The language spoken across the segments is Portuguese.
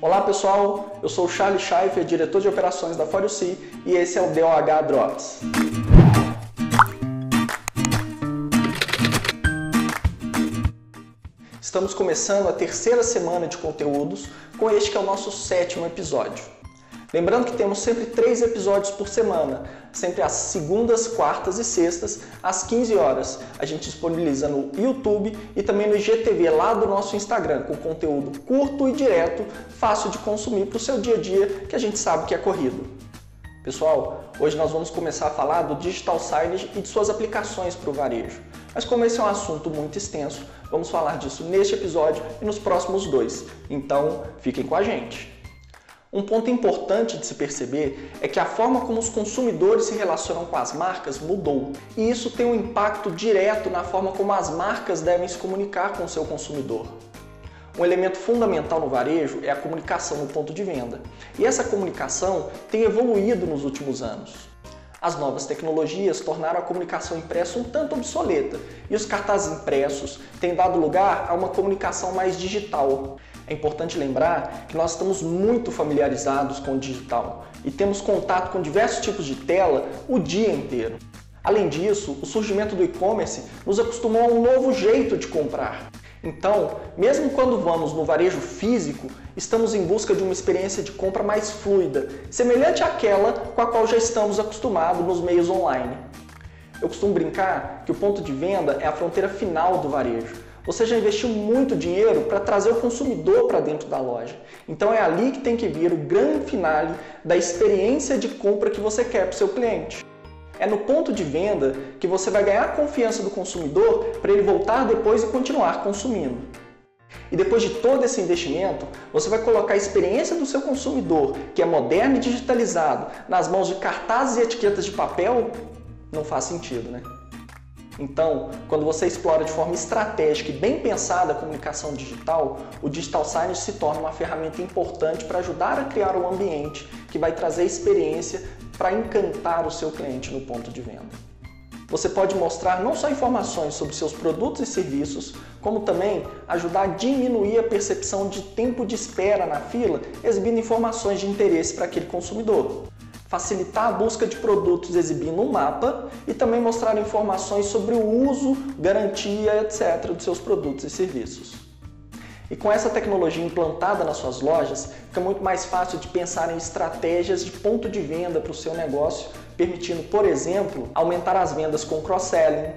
Olá pessoal, eu sou o Charlie Schaeffer, diretor de operações da ForUC e esse é o DOH Drops. Estamos começando a terceira semana de conteúdos com este que é o nosso sétimo episódio. Lembrando que temos sempre três episódios por semana, sempre às segundas, quartas e sextas, às 15 horas. A gente disponibiliza no YouTube e também no IGTV lá do nosso Instagram, com conteúdo curto e direto, fácil de consumir para o seu dia a dia, que a gente sabe que é corrido. Pessoal, hoje nós vamos começar a falar do Digital Signage e de suas aplicações para o varejo. Mas como esse é um assunto muito extenso, vamos falar disso neste episódio e nos próximos dois. Então, fiquem com a gente. Um ponto importante de se perceber é que a forma como os consumidores se relacionam com as marcas mudou, e isso tem um impacto direto na forma como as marcas devem se comunicar com o seu consumidor. Um elemento fundamental no varejo é a comunicação no ponto de venda, e essa comunicação tem evoluído nos últimos anos. As novas tecnologias tornaram a comunicação impressa um tanto obsoleta, e os cartazes impressos têm dado lugar a uma comunicação mais digital, é importante lembrar que nós estamos muito familiarizados com o digital e temos contato com diversos tipos de tela o dia inteiro. Além disso, o surgimento do e-commerce nos acostumou a um novo jeito de comprar. Então, mesmo quando vamos no varejo físico, estamos em busca de uma experiência de compra mais fluida, semelhante àquela com a qual já estamos acostumados nos meios online. Eu costumo brincar que o ponto de venda é a fronteira final do varejo você já investiu muito dinheiro para trazer o consumidor para dentro da loja. Então é ali que tem que vir o grande finale da experiência de compra que você quer para o seu cliente. É no ponto de venda que você vai ganhar a confiança do consumidor para ele voltar depois e continuar consumindo. E depois de todo esse investimento, você vai colocar a experiência do seu consumidor, que é moderno e digitalizado, nas mãos de cartazes e etiquetas de papel? Não faz sentido, né? Então, quando você explora de forma estratégica e bem pensada a comunicação digital, o Digital Signage se torna uma ferramenta importante para ajudar a criar um ambiente que vai trazer experiência para encantar o seu cliente no ponto de venda. Você pode mostrar não só informações sobre seus produtos e serviços, como também ajudar a diminuir a percepção de tempo de espera na fila, exibindo informações de interesse para aquele consumidor facilitar a busca de produtos exibindo um mapa e também mostrar informações sobre o uso, garantia, etc. dos seus produtos e serviços. E com essa tecnologia implantada nas suas lojas, fica muito mais fácil de pensar em estratégias de ponto de venda para o seu negócio, permitindo, por exemplo, aumentar as vendas com cross-selling,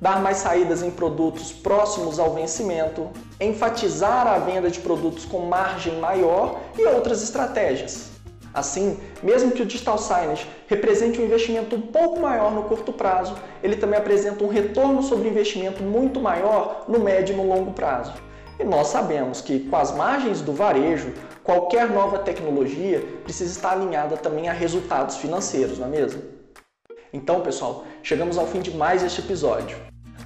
dar mais saídas em produtos próximos ao vencimento, enfatizar a venda de produtos com margem maior e outras estratégias. Assim, mesmo que o Digital Signage represente um investimento um pouco maior no curto prazo, ele também apresenta um retorno sobre investimento muito maior no médio e no longo prazo. E nós sabemos que, com as margens do varejo, qualquer nova tecnologia precisa estar alinhada também a resultados financeiros, não é mesmo? Então, pessoal, chegamos ao fim de mais este episódio.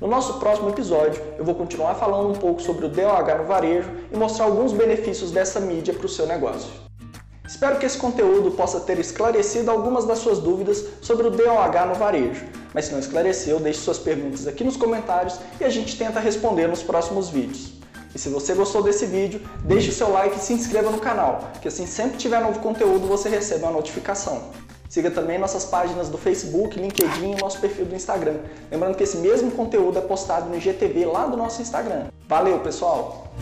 No nosso próximo episódio, eu vou continuar falando um pouco sobre o DOH no varejo e mostrar alguns benefícios dessa mídia para o seu negócio. Espero que esse conteúdo possa ter esclarecido algumas das suas dúvidas sobre o DOH no varejo. Mas se não esclareceu, deixe suas perguntas aqui nos comentários e a gente tenta responder nos próximos vídeos. E se você gostou desse vídeo, deixe o seu like e se inscreva no canal, que assim sempre tiver novo conteúdo você recebe uma notificação. Siga também nossas páginas do Facebook, LinkedIn e nosso perfil do Instagram. Lembrando que esse mesmo conteúdo é postado no IGTV lá do nosso Instagram. Valeu, pessoal!